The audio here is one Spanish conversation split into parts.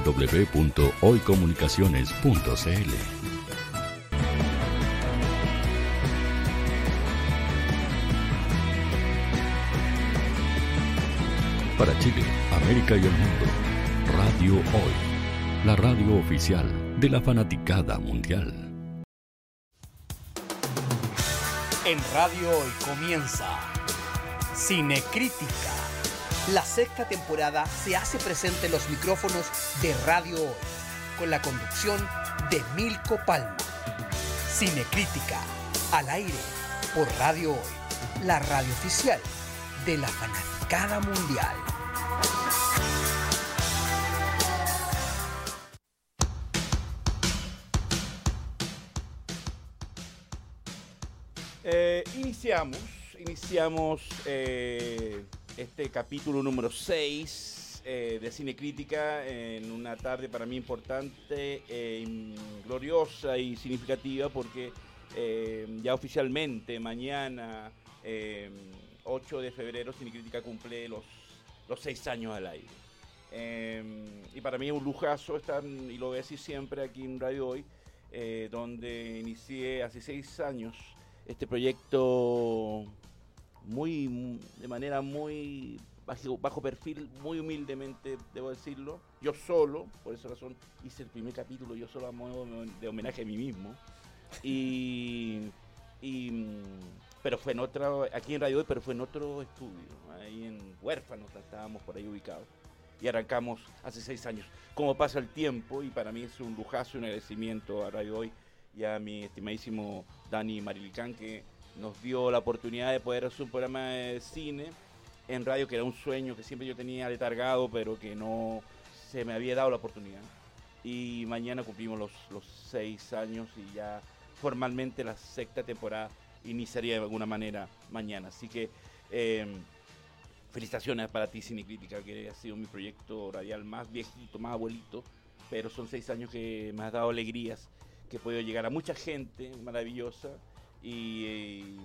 www.hoycomunicaciones.cl. Para Chile, América y el mundo, Radio Hoy, la radio oficial de la fanaticada mundial. En Radio Hoy comienza Cinecrítica. La sexta temporada se hace presente en los micrófonos de Radio Hoy, con la conducción de Milko Palma. Cinecrítica, al aire, por Radio Hoy, la radio oficial de la fanaticada mundial. Eh, iniciamos, iniciamos eh, este capítulo número 6 eh, de Cine Crítica en una tarde para mí importante, eh, gloriosa y significativa porque eh, ya oficialmente mañana, eh, 8 de febrero, Cine Crítica cumple los, los 6 años al aire. Y para mí es un lujazo estar, y lo voy a decir siempre aquí en Radio Hoy, donde inicié hace 6 años este proyecto muy de manera muy bajo, bajo perfil, muy humildemente, debo decirlo. Yo solo, por esa razón hice el primer capítulo yo solo a modo de homenaje a mí mismo. Y, y, pero fue en otro, aquí en Radio Hoy, pero fue en otro estudio, ahí en Huérfanos, estábamos por ahí ubicados. Y arrancamos hace seis años. Como pasa el tiempo, y para mí es un lujazo un agradecimiento a Radio Hoy y a mi estimadísimo Dani Marilicán, que nos dio la oportunidad de poder hacer un programa de cine en radio, que era un sueño que siempre yo tenía letargado, pero que no se me había dado la oportunidad. Y mañana cumplimos los, los seis años y ya formalmente la sexta temporada iniciaría de alguna manera mañana. Así que eh, felicitaciones para ti, Cinecrítica, que ha sido mi proyecto radial más viejito, más abuelito, pero son seis años que me has dado alegrías, que he podido llegar a mucha gente maravillosa y, eh,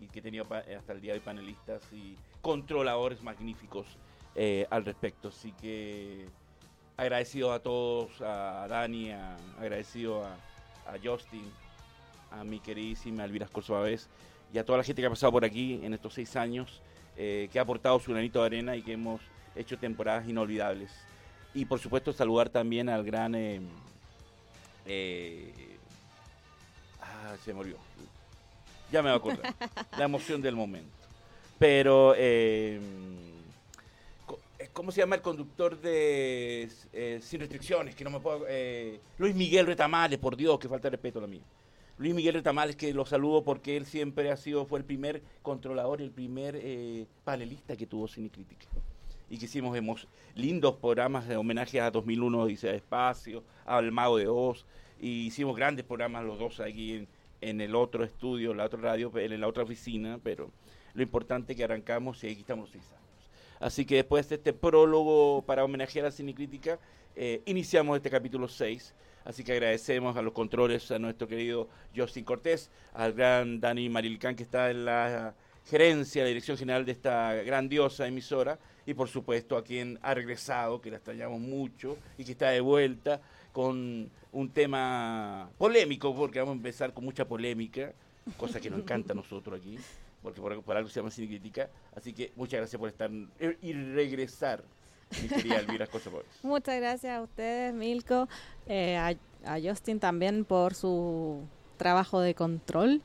y que pa- hasta el día de hoy panelistas y controladores magníficos eh, al respecto. Así que agradecido a todos, a Dani, a- agradecido a, Justin, a mi queridísima Elvira Escorzobavés y a toda la gente que ha pasado por aquí en estos seis años, eh, que ha aportado su granito de arena y que hemos hecho temporadas inolvidables. Y por supuesto saludar también al gran... ah, se murió. Ya me va a acordar. la emoción del momento. Pero... co- eh, ¿Cómo se llama el conductor de eh, Sin Restricciones? Que no me puedo... eh, Luis Miguel Retamales, por Dios, que falta de respeto a la mía. Luis Miguel Retamales, que lo saludo porque él siempre ha sido, fue el primer controlador, el primer panelista que tuvo Cine Crítica. Y que hicimos hemos, lindos programas de homenaje a 2001 Dice Espacio, al Mago de Oz, y hicimos grandes programas los dos aquí en, en el otro estudio, la otra radio, en la otra oficina, pero lo importante es que arrancamos y aquí estamos seis años. Así que después de este prólogo para homenajear a Cinecrítica, eh, iniciamos este capítulo 6. Así que agradecemos a los controles, a nuestro querido Justin Cortés, al gran Dani Marilcán, que está en la gerencia, la dirección general de esta grandiosa emisora, y por supuesto a quien ha regresado, que la extrañamos mucho, y que está de vuelta con un tema polémico, porque vamos a empezar con mucha polémica, cosa que nos encanta a nosotros aquí porque por, por algo se llama Cine Crítica. Así que muchas gracias por estar y regresar, mi querida Elvira Muchas gracias a ustedes, Milko, eh, a, a Justin también por su trabajo de control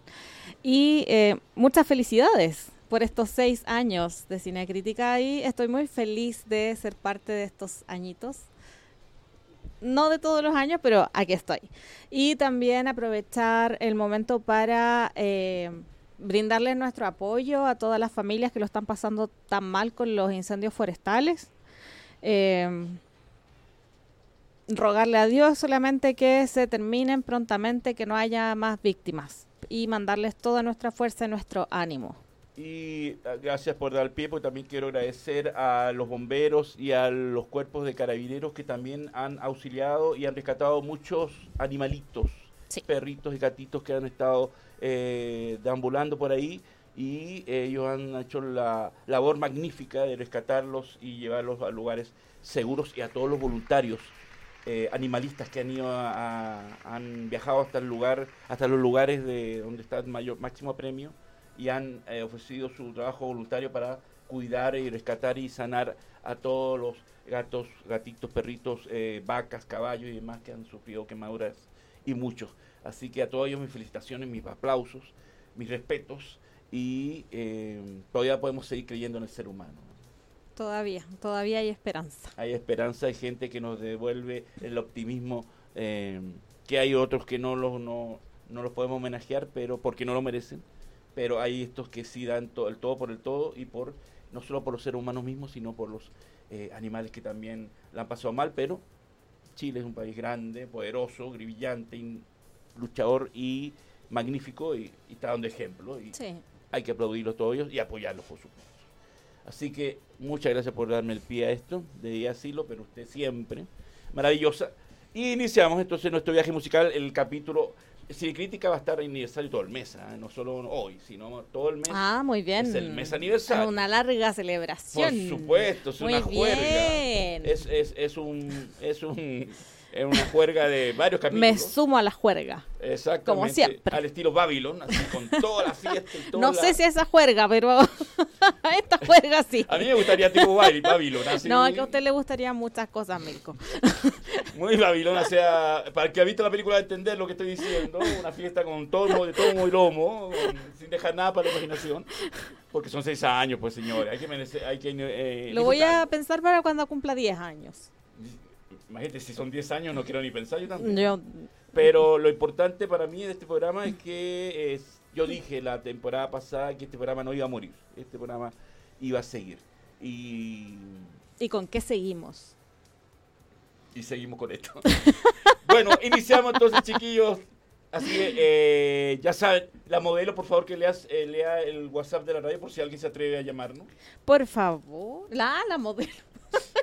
y eh, muchas felicidades por estos seis años de Cine Crítica y estoy muy feliz de ser parte de estos añitos. No de todos los años, pero aquí estoy. Y también aprovechar el momento para eh, brindarles nuestro apoyo a todas las familias que lo están pasando tan mal con los incendios forestales. Eh, rogarle a Dios solamente que se terminen prontamente, que no haya más víctimas y mandarles toda nuestra fuerza y nuestro ánimo. Y ah, gracias por dar pie, porque también quiero agradecer a los bomberos y a los cuerpos de carabineros que también han auxiliado y han rescatado muchos animalitos, Sí. perritos y gatitos que han estado eh, deambulando por ahí y ellos han hecho la labor magnífica de rescatarlos y llevarlos a lugares seguros y a todos los voluntarios eh, animalistas que han ido a, a- han viajado hasta el lugar, hasta los lugares de donde está el mayor máximo premio y han eh, ofrecido su trabajo voluntario para cuidar y rescatar y sanar a todos los gatos, gatitos, perritos, eh, vacas, caballos y demás que han sufrido quemaduras y muchos. Así que a todos ellos mis felicitaciones, mis aplausos, mis respetos y eh, todavía podemos seguir creyendo en el ser humano. Todavía, todavía hay esperanza. Hay esperanza, hay gente que nos devuelve el optimismo, eh, que hay otros que no los, no, no los podemos homenajear, pero porque no lo merecen, pero hay estos que sí dan to- el todo por el todo y por no solo por los seres humanos mismos, sino por los eh, animales que también la han pasado mal, pero Chile es un país grande, poderoso, brillante, in- luchador y magnífico y, y está dando ejemplo. Y, Sí. hay que aplaudirlos todos ellos y apoyarlos, por supuesto. Así que muchas gracias por darme el pie a esto, debía decirlo, pero usted siempre, maravillosa. Y iniciamos entonces nuestro viaje musical, el capítulo, si crítica va a estar aniversario todo el mes, ¿ah? no solo hoy, sino todo el mes. Ah, muy bien. Es el mes aniversario. Una larga por celebración. supuesto, es Muy una juerga. bien. Es, es, es un, es un, es una juerga de varios capítulos. Me sumo a la juerga. Exactamente. como siempre. Al estilo Babylon, así con toda la fiesta y toda No la- sé si esa juerga, pero esta juerga sí. A mí me gustaría tipo Babylon, así. No, es que a usted le gustarían muchas cosas, Mirko. Muy Babilón, o sea, para el que ha visto la película va a entender lo que estoy diciendo, una fiesta con todo de tomo y lomo, con- sin dejar nada para la imaginación, porque son seis años, pues señores, hay que merecer, hay que eh, Lo voy a pensar para cuando cumpla 10 años. Imagínate, si son 10 años no quiero ni pensar yo también. Yo, Pero lo importante para mí de este programa es que es, yo dije la temporada pasada que este programa no iba a morir, este programa iba a seguir. Y ¿Y con qué seguimos? y seguimos con esto. bueno, iniciamos entonces, chiquillos. Así que eh, ya saben, la modelo, por favor, que leas, eh, lea el WhatsApp de la radio por si alguien se atreve a llamarnos. Por favor. La, la modelo.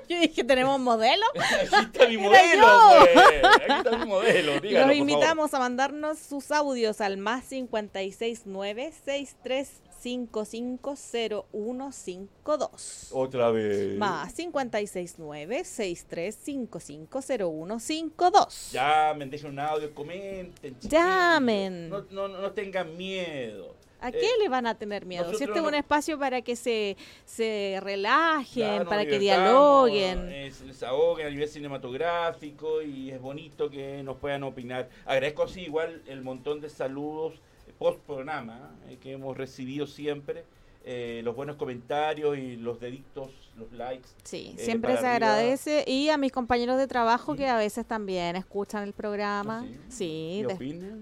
Yo dije, ¿tenemos modelo? Aquí está mi modelo, pues. Aquí está mi modelo. Dígalo, Los favor. invitamos a mandarnos sus audios al más 569-63550152. Otra vez. Más 569-63550152. Llamen, dejen un audio, comenten. chiquillos. Llamen. No, no, no tengan miedo. ¿A Eh, qué le van a tener miedo? Si este es un espacio para que se, se relajen, Claro, para que dialoguen. eh, se desahoguen a nivel cinematográfico y es bonito que nos puedan opinar. Agradezco así igual el montón de saludos post programa eh, que hemos recibido siempre, eh, los buenos comentarios y los deditos, los likes. Sí, eh, siempre se arriba. agradece. Y a mis compañeros de trabajo que a veces también escuchan el programa. ¿Ah, sí?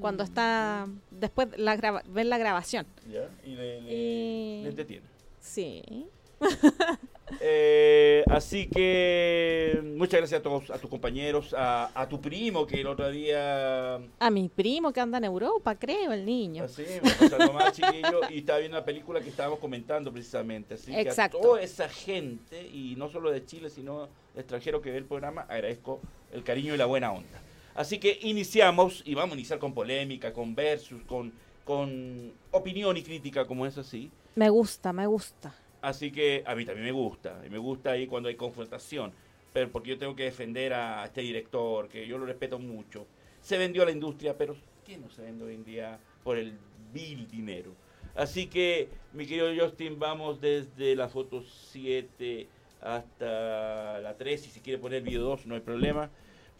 cuando está, después la grava- ven la grabación. Ya, y le, le- Y- le entretiene. Sí. Eh, así que muchas gracias a todos, a tus compañeros, a, a tu primo que el otro día A mi primo que anda en Europa, creo, el niño. Así, más chiquillo y estaba viendo la película que estábamos comentando precisamente. Así Exacto. que a toda esa gente, y no solo de Chile, sino de extranjero que ve el programa, agradezco el cariño y la buena onda. Así que iniciamos, y vamos a iniciar con polémica, con versus, con, con opinión y crítica, como es así. Me gusta, me gusta. Así que a mí también me gusta, y me gusta ahí cuando hay confrontación, pero porque yo tengo que defender a este director, que yo lo respeto mucho. Se vendió a la industria, pero ¿quién no se vende hoy en día por el vil dinero? Así que, mi querido Justin, vamos desde la foto 7 hasta la 3, y si quiere poner video 2 no hay problema.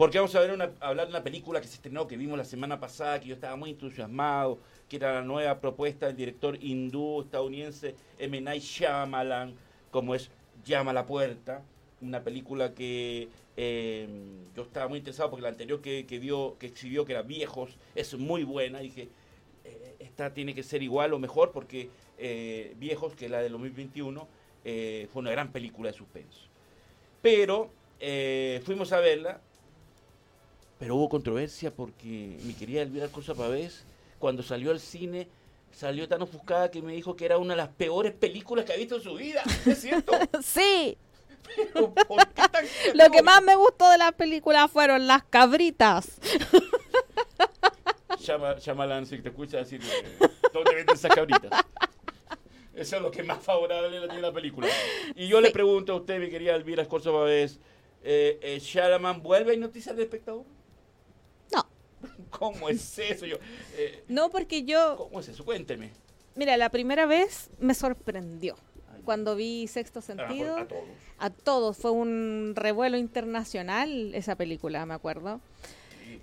Porque vamos a ver hablar de una película que se estrenó, que vimos la semana pasada, que yo estaba muy entusiasmado, que era la nueva propuesta del director hindú estadounidense M. Night Shyamalan, como es Llama a la Puerta, una película que eh, yo estaba muy interesado porque la anterior que, que, vio, que exhibió, que era Viejos, es muy buena, y dije, eh, esta tiene que ser igual o mejor porque eh, Viejos, que es la del 2021, eh, fue una gran película de suspenso. Pero fuimos a verla, pero hubo controversia porque mi querida Elvira Cosa Pavés, cuando salió al cine, salió tan ofuscada que me dijo que era una de las peores películas que ha visto en su vida. ¿Es cierto? Sí, Pero, ¿por qué tan lo que más me gustó de la película fueron las cabritas. Llama, Shyamalan, si te escucha decir, ¿dónde venden esas cabritas? Eso es lo que más favorable le tiene la película. Y yo le pregunto a usted, mi querida Elvira Escorza Pavés, Eh, eh, Shalaman vuelve a noticias del espectador. ¿Cómo es eso? Yo, eh, No, porque yo, ¿Cómo es eso? Cuénteme. mira, la primera vez me sorprendió. Cuando vi Sexto a- Sentido, A todos. a todos, fue un revuelo internacional esa película, me acuerdo.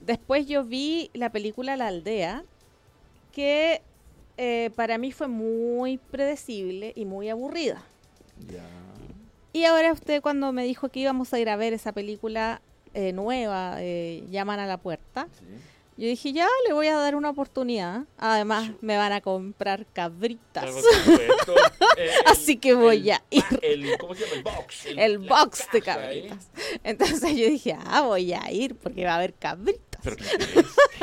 Después yo vi la película La Aldea, que eh, para mí fue muy predecible y muy aburrida. Ya. Y ahora usted cuando me dijo que íbamos a ir a ver esa película eh, nueva, eh, Llaman a la puerta, Sí. yo dije, ya, le voy a dar una oportunidad. Además, me van a comprar cabritas. Por supuesto. El- Así que voy el a ir. El, ¿Cómo se llama? El box. El box de ¿eh? cabritas. Entonces yo dije, ah, voy a ir porque va a haber cabritas. Pero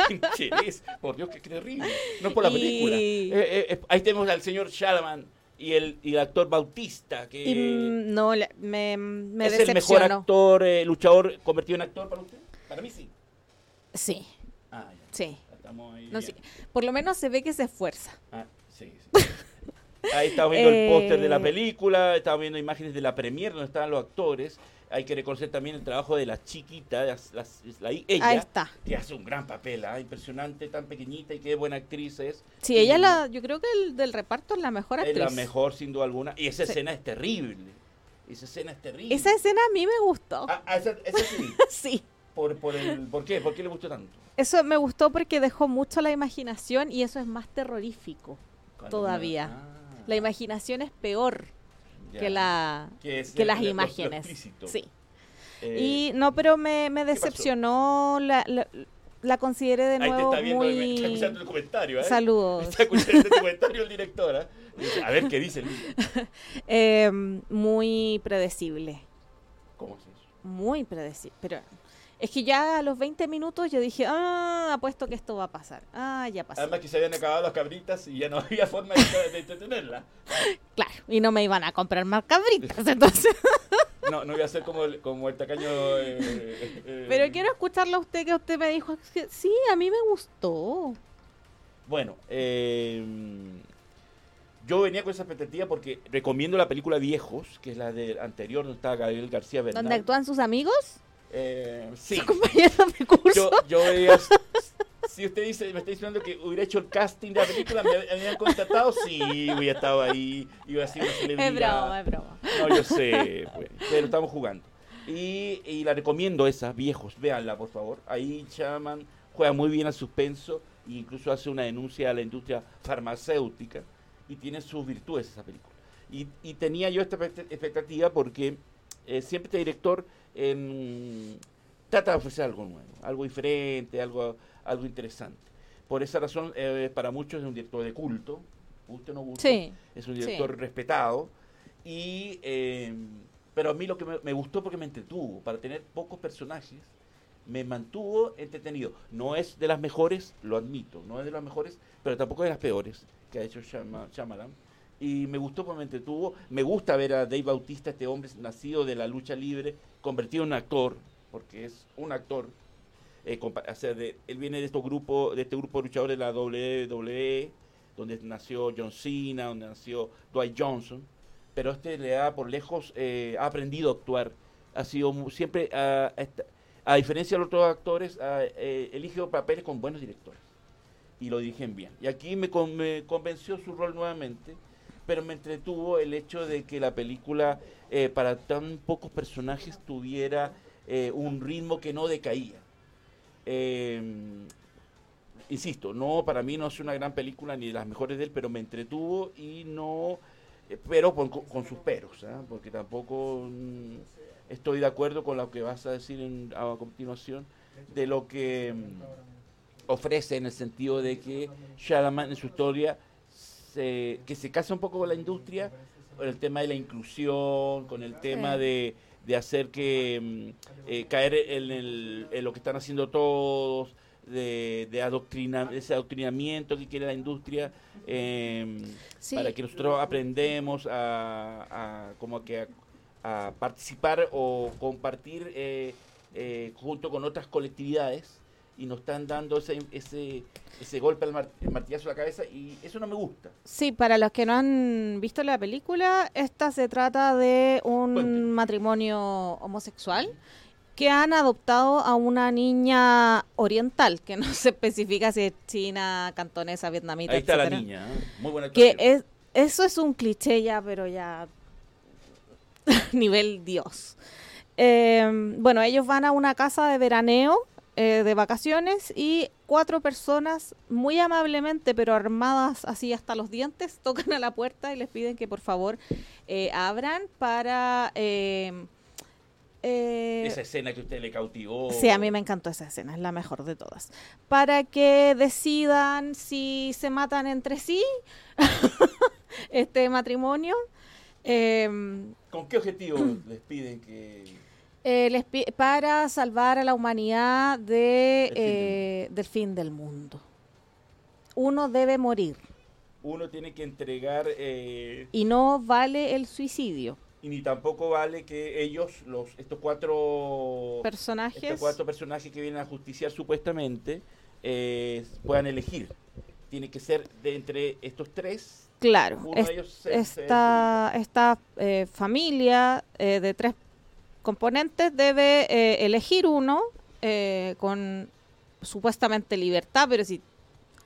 qué interés. Por Dios, qué terrible. No por la Y- película. Eh, eh, ahí tenemos al señor Shalaman y el, y el actor Bautista, que Y mm, no, me, me es el mejor actor, eh, luchador convertido en actor para usted. Para mí sí. Sí, Ah, ya. sí. Estamos ahí. No, ya. sí. Por lo menos se ve que se esfuerza. Ah, sí, sí. Ahí estamos viendo el póster de la Eh, película, estamos viendo imágenes de la premier donde estaban los actores. Hay que reconocer también el trabajo de la chiquita, las- las- la- ella, Ahí está. que hace un gran papel, ¿ah? impresionante, tan pequeñita y qué buena actriz es. Sí, ella la, yo creo que el del reparto es la mejor Es actriz. la mejor, sin duda alguna. Y esa Sí. escena es terrible. Esa escena es terrible. Esa escena a mí me gustó. Ah, ah, esa, esa sí. Sí. ¿Por, por, el, ¿Por qué? ¿Por qué le gustó tanto? Eso me gustó porque dejó mucho la imaginación y eso es más terrorífico. Todavía. ah, La imaginación es peor ya. que la Que que el- las lo- lo imágenes. explícito. Sí. Eh, Y no, pero me, me decepcionó, la, la, la consideré de ahí te nuevo está viendo, me está muy... escuchando el comentario, ¿eh? Saludos. Está escuchando el comentario el director, ¿eh? Dice, A ver qué dice Luis. Eh, muy predecible, ¿Cómo es eso? muy predecible. Pero es que ya a los 20 minutos yo dije, ah, apuesto que esto va a pasar. Ah, ya pasó. Además que se habían acabado las cabritas y ya no había forma de, entretenerla. Claro, y no me iban a comprar más cabritas, entonces. No, no iba a ser como el, como el tacaño... eh, eh, Pero quiero escucharlo a usted, que usted me dijo, sí, a mí me gustó. Bueno, eh, yo venía con esa expectativa porque recomiendo la película Viejos, que es la del anterior, donde estaba Gabriel García Bernal. ¿Dónde actúan sus amigos? Eh, sí. Yo, yo veía... Si usted dice, me está diciendo que hubiera hecho el casting de la película, me habían contratado, sí, hubiera estado ahí, iba a ser una celebridad. es broma, es broma. No, yo sé, pues, pero estamos jugando. Y, y la recomiendo esa, viejos, véanla por favor. Ahí Chaman juega muy bien al suspenso e incluso hace una denuncia a la industria farmacéutica y tiene sus virtudes esa película. Y, y tenía yo esta expect- expectativa porque eh, siempre este director em, trata de ofrecer algo nuevo, algo diferente, algo, algo interesante. Por esa razón, eh, para muchos es un director de culto, guste o no guste, Sí. es un Sí. director respetado. Y, eh, pero a mí lo que me, me gustó porque me entretuvo, para tener pocos personajes, me mantuvo entretenido. No es de las mejores, lo admito, no es de las mejores, pero tampoco de las peores que ha hecho Shyama- Shyamalan. Y me gustó porque me entretuvo. Me gusta ver a Dave Bautista, este hombre nacido de la lucha libre, convertido en actor, porque es un actor. eh, o sea, de- él viene de estos grupos, de este grupo de luchadores de la WWE, donde nació John Cena, donde nació Dwight Johnson, pero este le da por lejos, eh, ha aprendido a actuar, ha sido siempre, ah, esta- a diferencia de los otros actores, ah, eh, elige papeles con buenos directores y lo dirigen bien. Y aquí me, con- me convenció su rol nuevamente, pero me entretuvo el hecho de que la película, eh, para tan pocos personajes, tuviera eh, un ritmo que no decaía. Eh, insisto, no para mí no es una gran película ni de las mejores de él, pero me entretuvo y no, pero con, sus peros, ¿ah? porque tampoco mm, estoy de acuerdo con lo que vas a decir a continuación de lo que mm, ofrece en el sentido de que Shalaman en su historia se, que se casa un poco con la industria, con el tema de la inclusión, con el tema de, de hacer que mm, eh, caer en, el- en lo que están haciendo todos, de, de adoctrina, ese adoctrinamiento que quiere la industria, eh, Sí. para que nosotros aprendemos a, a como que a, a participar o compartir eh, eh, junto con otras colectividades y nos están dando ese ese, ese golpe al mar- el martillazo a la cabeza y eso no me gusta. Sí, para los que no han visto la película, esta se trata de un matrimonio homosexual que han adoptado a una niña oriental, que no se especifica si es china, cantonesa, vietnamita, Ahí está la niña, ¿eh? muy buena Que es, eso es un cliché ya, pero ya nivel Dios. Eh, bueno, ellos van a una casa de veraneo, eh, de vacaciones, y cuatro personas muy amablemente, pero armadas así hasta los dientes, tocan a la puerta y les piden que por favor eh, abran para... eh, Esa escena que usted le cautivó. Sí, a mí me encantó esa escena, es la mejor de todas. Para que decidan si se matan entre sí este matrimonio. em, ¿Con qué objetivo les piden que eh, les para salvar a la humanidad de, Del fin del eh, del fin del mundo. Uno debe morir uno tiene que entregar eh, y no vale el suicidio. y ni tampoco vale que ellos, los estos cuatro Personajes. estos cuatro personajes que vienen a justiciar supuestamente eh, puedan elegir. Tiene que ser de entre estos tres. Claro, Uno es- de ellos se- esta, esta eh, familia eh, de tres componentes debe eh, elegir uno eh, con supuestamente libertad, pero si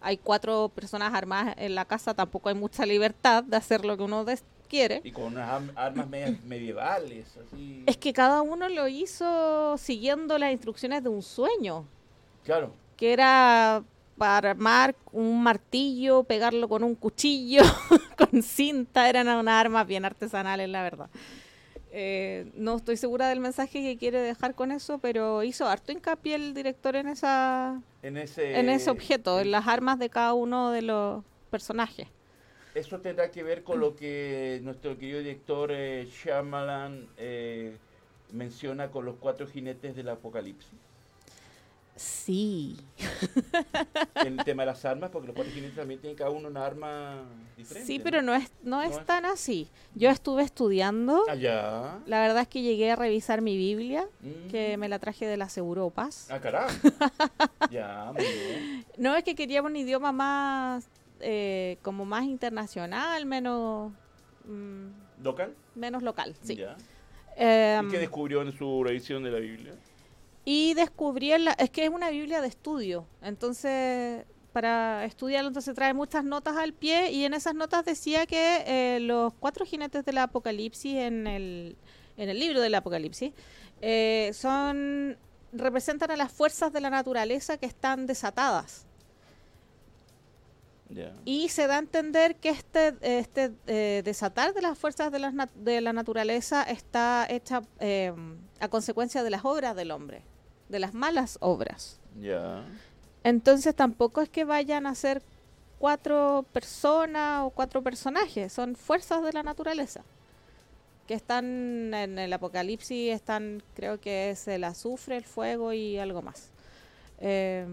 hay cuatro personas armadas en la casa, tampoco hay mucha libertad de hacer lo que uno quiere. y con unas armas medievales, así. Es que cada uno lo hizo siguiendo las instrucciones de un sueño, Claro. que era para armar un martillo, pegarlo con un cuchillo, con cinta, eran unas armas bien artesanales, la verdad. Eh, no estoy segura del mensaje que quiere dejar con eso, pero hizo harto hincapié el director en esa En ese, en ese objeto, en las armas de cada uno de los personajes. Eso tendrá que ver con lo que nuestro querido director eh, Shyamalan eh, menciona con los cuatro jinetes del apocalipsis. Sí. El tema de las armas, porque los cuatro también tienen cada uno una arma diferente. Sí, pero no es, no es No es- tan así. Yo estuve estudiando, Allá. la verdad es que llegué a revisar mi Biblia, Mm. que me la traje de las Europas. Ah, caramba. ya, muy bien. No, es que quería un idioma más, eh, como más internacional, menos, mm, ¿Local? menos local, sí. Ya. Em, ¿Y qué descubrió en su revisión de la Biblia? Y descubrí, en la- es que es una Biblia de estudio, entonces para estudiarlo entonces trae muchas notas al pie y en esas notas decía que eh, los cuatro jinetes del Apocalipsis en el, en el libro del Apocalipsis eh, son representan a las fuerzas de la naturaleza que están desatadas. Y se da a entender que este, este eh, desatar de las fuerzas de la, de la naturaleza está hecha eh, a consecuencia de las obras del hombre, de las malas obras. Ya. Entonces tampoco es que vayan a ser cuatro personas o cuatro personajes, son fuerzas de la naturaleza. Que están en el apocalipsis, están, creo que es el azufre, el fuego y algo más. Eh,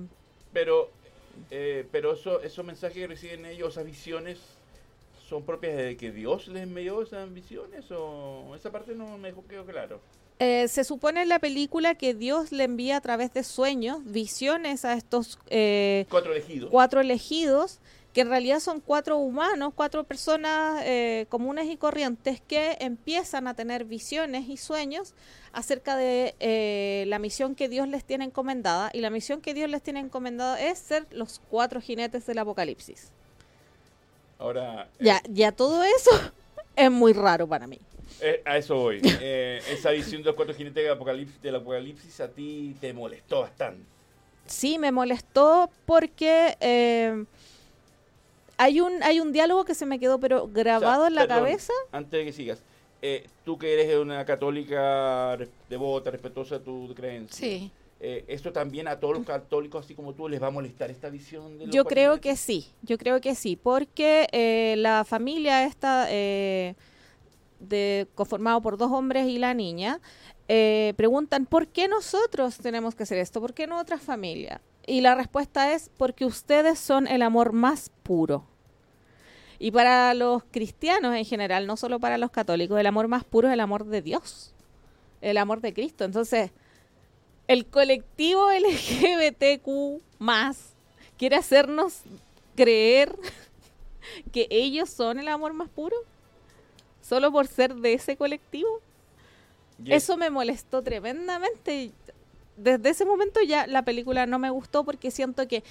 Pero, eh, pero eso, esos mensajes que reciben ellos, esas visiones, ¿son propias de que Dios les envió esas visiones? ¿O esa parte no me dejó quedó claro? Eh, se supone en la película que Dios le envía a través de sueños, visiones a estos eh, Cuatro elegidos. cuatro elegidos, que en realidad son cuatro humanos, cuatro personas eh, comunes y corrientes que empiezan a tener visiones y sueños acerca de la misión que Dios les tiene encomendada. Y la misión que Dios les tiene encomendada es ser los cuatro jinetes del apocalipsis. Ahora, Ya, ya todo eso es muy raro para mí. Eh, a eso voy. Eh, esa visión de los cuatro jinetes del apocalipsis, del apocalipsis a ti te molestó bastante. Sí, me molestó porque eh, hay un hay un diálogo que se me quedó pero grabado O sea, en la perdón, cabeza. Antes de que sigas, eh, tú que eres una católica devota, respetuosa de tu creencia. Sí. eh, ¿Esto también a todos los católicos, así como tú, les va a molestar esta visión? De los Yo creo que sí, yo creo que sí, porque eh, la familia esta, eh, de, conformado por dos hombres y la niña, eh, preguntan, ¿por qué nosotros tenemos que hacer esto? ¿Por qué no otra familia? Y la respuesta es, porque ustedes son el amor más puro. Y para los cristianos en general, no solo para los católicos, el amor más puro es el amor de Dios, el amor de Cristo. Entonces, el colectivo LGBTQ más quiere hacernos creer que ellos son el amor más puro solo por ser de ese colectivo. Eso me molestó tremendamente. desde ese momento ya la película no me gustó porque siento que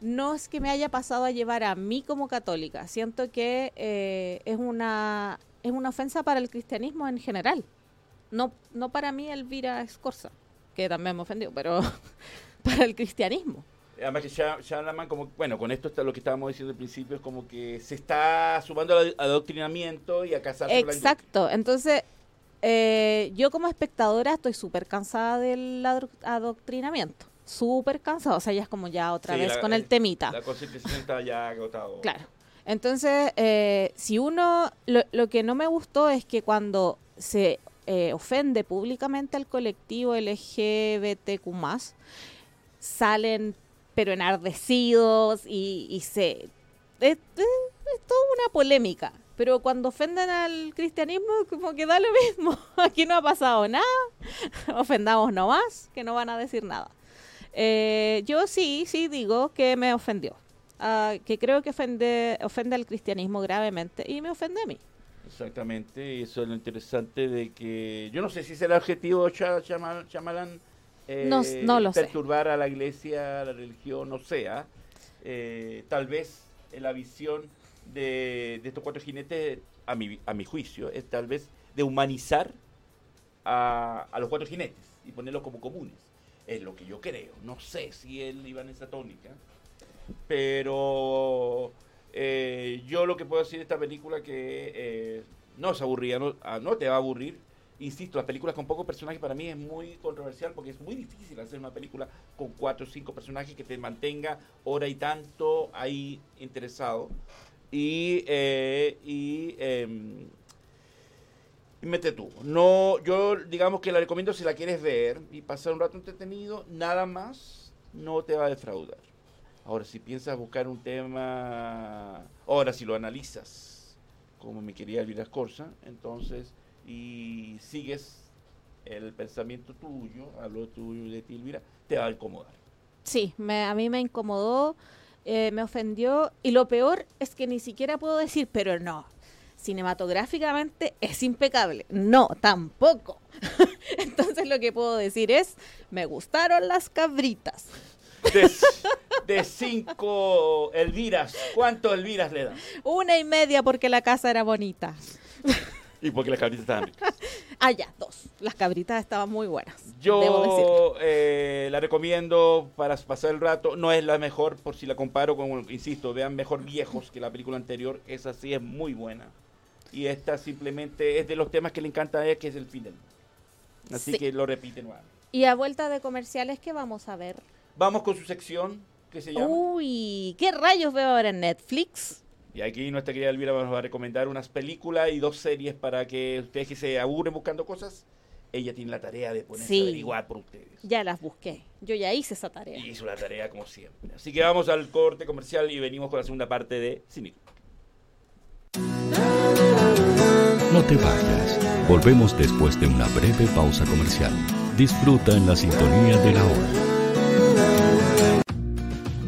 no es que me haya pasado a llevar a mí como católica, siento que eh, es una es una ofensa para el cristianismo en general. No, no para mí Elvira Escorza, que también me ofendió, pero para el cristianismo. Además que Shalaman, como, bueno, con esto está lo que estábamos diciendo al principio, es como que se está sumando al adoctrinamiento y a casarse Exacto, entonces eh, yo como espectadora estoy súper cansada del adoctrinamiento, súper cansada, o sea, ya es como ya otra vez con el temita. La constitución está ya agotado. Claro, entonces, eh, si uno, lo, lo que no me gustó es que cuando se eh, ofende públicamente al colectivo LGBTQ salen pero enardecidos y, y se... Es, toda una polémica. Pero cuando ofenden al cristianismo, como que da lo mismo. Aquí no ha pasado nada. Ofendamos nomás, que no van a decir nada. Eh, yo sí, sí digo que me ofendió. Ah, que creo que ofende, ofende al cristianismo gravemente y me ofende a mí. Exactamente, y eso es lo interesante de que yo no sé si será el objetivo de Chamalan eh, no, lo perturbar a la iglesia, a la religión, no sea. Eh, tal vez la visión de, estos cuatro jinetes, a mi, a mi juicio, es tal vez de humanizar a, a los cuatro jinetes y ponerlos como comunes. Es lo que yo creo. No sé si él iba en esa tónica, pero eh, yo lo que puedo decir de esta película que eh, no es aburrida, ah, no, te va a aburrir. Insisto, las películas con pocos personajes para mí es muy controversial porque es muy difícil hacer una película con cuatro o cinco personajes que te mantenga hora y tanto ahí interesado. Y, eh, em, y mete tú. No, yo digamos que la recomiendo si la quieres ver y pasar un rato entretenido, nada más no te va a defraudar. Ahora, si piensas buscar un tema, ahora si lo analizas, como mi querida Elvira Escorza, entonces, y sigues el pensamiento tuyo, hablo tuyo de ti, Elvira, te va a incomodar. Sí, me, a mí me incomodó, eh, me ofendió, y lo peor es que ni siquiera puedo decir, pero no, cinematográficamente es impecable. No, tampoco. Entonces lo que puedo decir es, me gustaron las cabritas de, cinco Elviras. ¿Cuántos Elviras le dan? Una y media porque la casa era bonita. Y porque las cabritas estaban ricas. Ah, ya, dos. Las cabritas estaban muy buenas. Yo eh, la recomiendo para pasar el rato. No es la mejor, por si la comparo con, insisto, vean mejor viejos que la película anterior. Esa sí es muy buena. Y esta simplemente es de los temas que le encanta a ella, que es el final. Así que lo repite nuevamente. Y a vuelta de comerciales, ¿qué vamos a ver? Vamos con su sección que se llama. Uy, ¿qué rayos veo ahora en Netflix? Y aquí nuestra querida Elvira nos va a recomendar unas películas y dos series para que ustedes que se aburren buscando cosas, ella tiene la tarea de ponerse a averiguar por ustedes. Ya las busqué. Yo ya hice esa tarea. Y hizo la tarea como siempre. Así que vamos al corte comercial y venimos con la segunda parte de Cine. No te vayas. Volvemos después de una breve pausa comercial. Disfruta en la sintonía de la hora.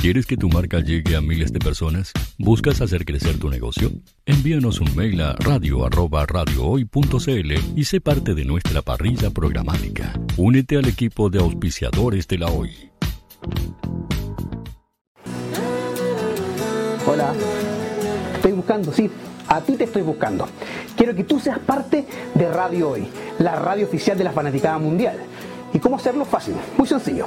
¿Quieres que tu marca llegue a miles de personas? ¿Buscas hacer crecer tu negocio? Envíanos un mail a radio@radiohoy.cl y sé parte de nuestra parrilla programática. Únete al equipo de auspiciadores de la Hoy. Hola. Estoy buscando, sí. A ti te estoy buscando. Quiero que tú seas parte de Radio Hoy, la radio oficial de la fanaticada mundial. ¿Y cómo hacerlo? Fácil, muy sencillo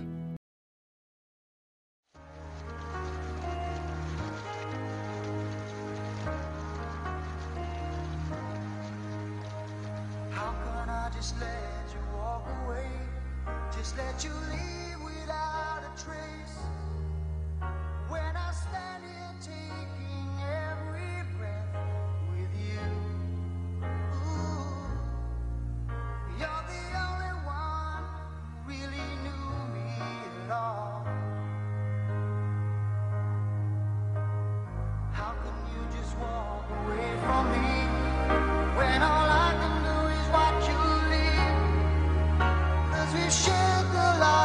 we shared the light.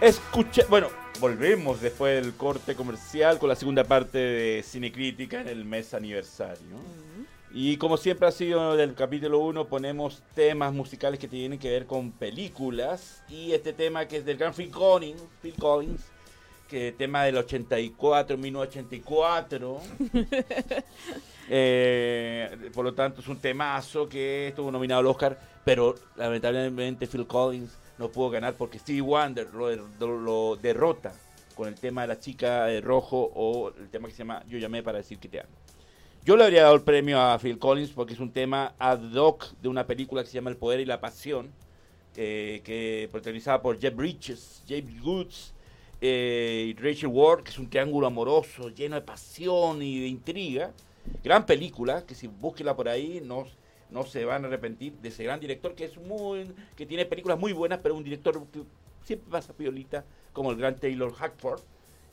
Escucha, bueno, volvemos después del corte comercial con la segunda parte de Cinecrítica en el mes aniversario. Y como siempre ha sido del capítulo 1, ponemos temas musicales que tienen que ver con películas. Y este tema que es del gran Phil Collins, Phil Collins que tema del 84, 1984. eh, por lo tanto, es un temazo que estuvo nominado al Oscar, pero lamentablemente Phil Collins no pudo ganar porque Stevie Wonder lo, derrota con el tema de la chica de rojo o el tema que se llama Yo llamé para decir que te amo. Yo le habría dado el premio a Phil Collins porque es un tema ad hoc de una película que se llama El Poder y la Pasión, eh, que protagonizada por Jeff Bridges, James Goods eh, Rachel Ward, que es un triángulo amoroso lleno de pasión y de intriga. Gran película, que si búsquela por ahí no, no se van a arrepentir de ese gran director que es muy que tiene películas muy buenas, pero un director que siempre pasa piolita, como el gran Taylor Hackford.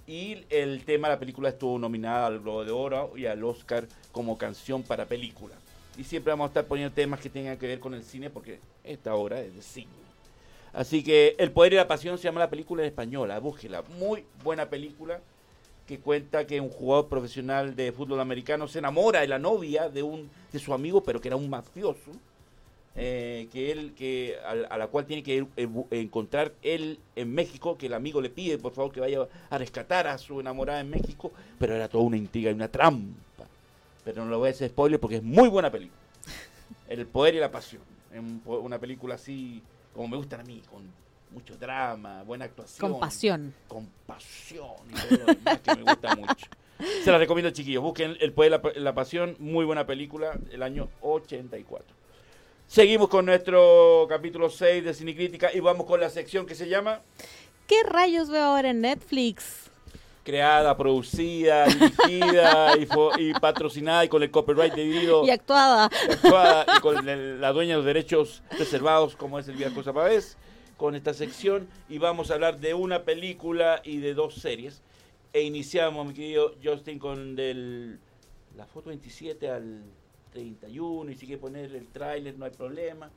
Y el tema de la película estuvo nominada al Globo de Oro y al Oscar como canción para película. Y siempre vamos a estar poniendo temas que tengan que ver con el cine, porque esta obra es de cine. Así que El Poder y la Pasión se llama la película en española, búsquela. Muy buena película que cuenta que un jugador profesional de fútbol americano se enamora de la novia de un de su amigo, pero que era un mafioso, eh, que él que a, la cual tiene que encontrar él en México, que el amigo le pide por favor que vaya a rescatar a su enamorada en México, pero era toda una intriga y una trampa. Pero no lo voy a hacer spoiler porque es muy buena película. El Poder y la Pasión, una película así como me gustan a mí, con mucho drama, buena actuación. Con pasión. Con pasión y todo lo demás que me gusta mucho. Se la recomiendo, chiquillos. Busquen El Poder la, la Pasión, muy buena película, el año 84. Seguimos con nuestro capítulo 6 de Cinecrítica y vamos con la sección que se llama... ¿Qué rayos veo ahora en Netflix? creada, producida, dirigida y, patrocinada y con el copyright debido. Y actuada. Y, actuada, y con la dueña de los derechos reservados, como es el Vía Cosa Pavés, con esta sección. Y vamos a hablar de una película y de dos series. E iniciamos, mi querido Justin, con del, la foto 27 al 31. Y si quiere poner el tráiler, no hay problema.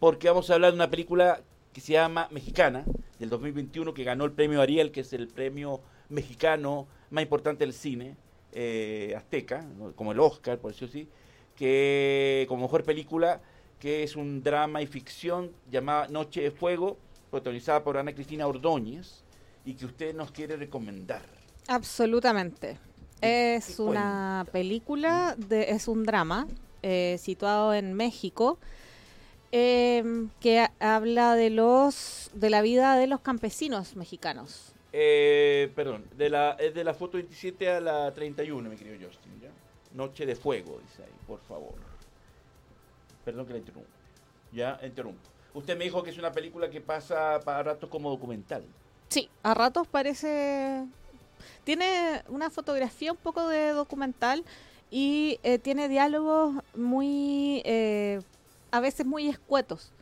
Porque vamos a hablar de una película que se llama Mexicana, del 2021, que ganó el premio Ariel, que es el premio mexicano más importante del cine, eh, azteca, como el Oscar, por decirlo así, que como mejor película, que es un drama y ficción llamada Noche de Fuego, protagonizada por Ana Cristina Ordóñez, y que usted nos quiere recomendar. Absolutamente. Es una película, de, es un drama eh, situado en México. Em, que habla de los de la vida de los campesinos mexicanos eh, perdón, de la, es de la foto 27 a la 31, mi querido Justin, ¿ya? Noche de Fuego, dice ahí, por favor. Perdón que la interrumpo. Ya, interrumpo. Usted me dijo que es una película que pasa para ratos como documental. Sí, a ratos parece... Tiene una fotografía un poco de documental y eh, tiene diálogos muy... Eh, a veces muy escuetos.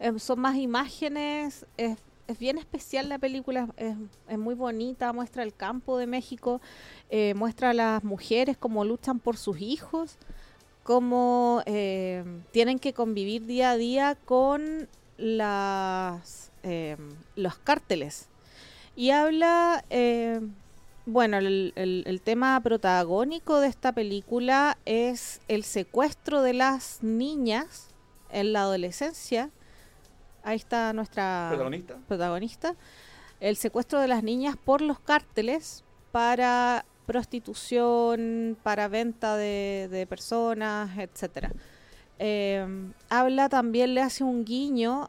Eh, son más imágenes, es es bien especial la película, es, muy bonita, muestra el campo de México, eh, muestra a las mujeres cómo luchan por sus hijos, cómo eh, tienen que convivir día a día con las, eh, los cárteles. Y habla, bueno, el, el tema protagónico de esta película es el secuestro de las niñas en la adolescencia ahí está nuestra protagonista. El secuestro de las niñas por los cárteles para prostitución, para venta de, personas, etcétera. Em, habla también, le hace un guiño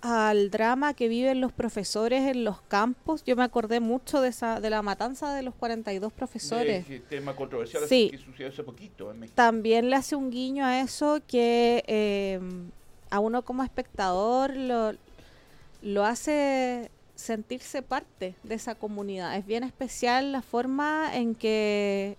al drama que viven los profesores en los campos. Yo me acordé mucho de esa de la matanza de los 42 profesores. tema controversial que sucedió hace poquito También le hace un guiño a eso que em, a uno como espectador lo, lo hace sentirse parte de esa comunidad. Es bien especial la forma en que,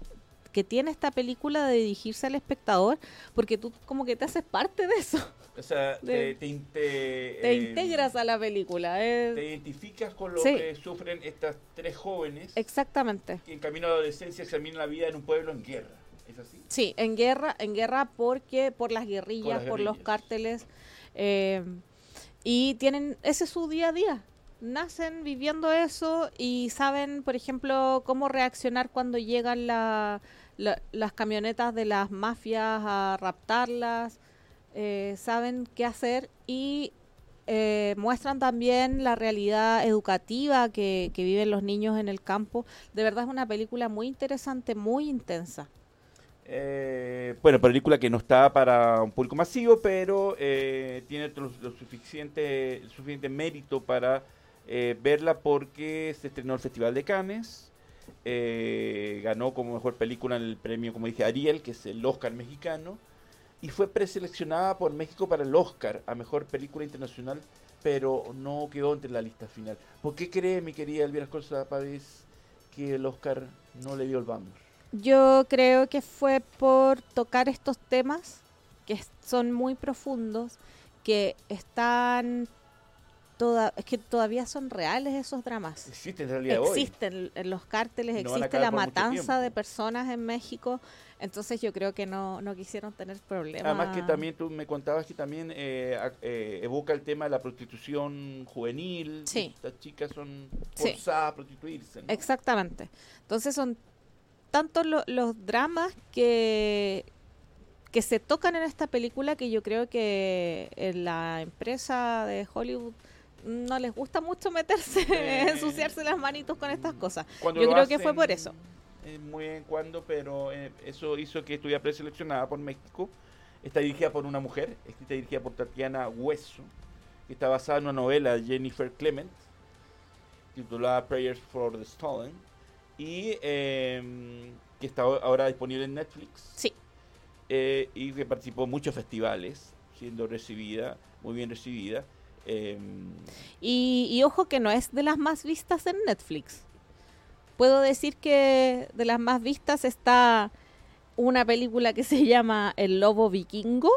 que tiene esta película de dirigirse al espectador, porque tú como que te haces parte de eso. O sea, te, te, eh, integras a la película. Te identificas con lo que sufren estas tres jóvenes. Exactamente. Que en camino a la adolescencia examinan la vida en un pueblo en guerra. ¿Es así? Sí, en guerra, en guerra porque por las guerrillas, por, los cárteles. Eh, y tienen, ese es su día a día. Nacen viviendo eso y saben, por ejemplo, cómo reaccionar cuando llegan la, la, las camionetas de las mafias a raptarlas, eh, saben qué hacer y eh, muestran también la realidad educativa que, que, viven los niños en el campo. De verdad es una película muy interesante, muy intensa. Eh, bueno, película que no está para un público masivo, pero eh, tiene lo, lo, suficiente, suficiente mérito para eh, verla porque se estrenó el Festival de Cannes. ganó como mejor película en el premio, como dije, Ariel, que es el Oscar mexicano y fue preseleccionada por México para el Oscar a Mejor Película Internacional, pero no quedó entre la lista final. ¿Por qué cree, mi querida Elvira Escorza Pávez, que el Oscar no le dio el vamos? Yo creo que fue por tocar estos temas que son muy profundos, que están toda, es que todavía son reales esos dramas. Existen en realidad Existen en los cárteles, no existe la matanza de personas en México. Entonces yo creo que no, no quisieron tener problemas. Además que también tú me contabas que también eh, eh, evoca el tema de la prostitución juvenil. Sí. Estas chicas son forzadas sí. a prostituirse. ¿no? Exactamente. Entonces son tantos lo, los dramas que que se tocan en esta película que yo creo que en la empresa de Hollywood no les gusta mucho meterse, eh, ensuciarse las manitos con estas cosas. Yo creo hacen, que fue por eso. Eh, muy en cuando, pero eh, eso hizo que estuviera preseleccionada por México. Está dirigida por una mujer, y dirigida por Tatiana Hueso, que está basada en una novela de Jennifer Clement, titulada Prayers for the Stolen, y que está ahora disponible en Netflix. Sí. y que participó en muchos festivales, siendo recibida, muy bien recibida. Eh, y, y, ojo que no es de las más vistas en Netflix. Puedo decir que de las más vistas está una película que se llama El Lobo Vikingo,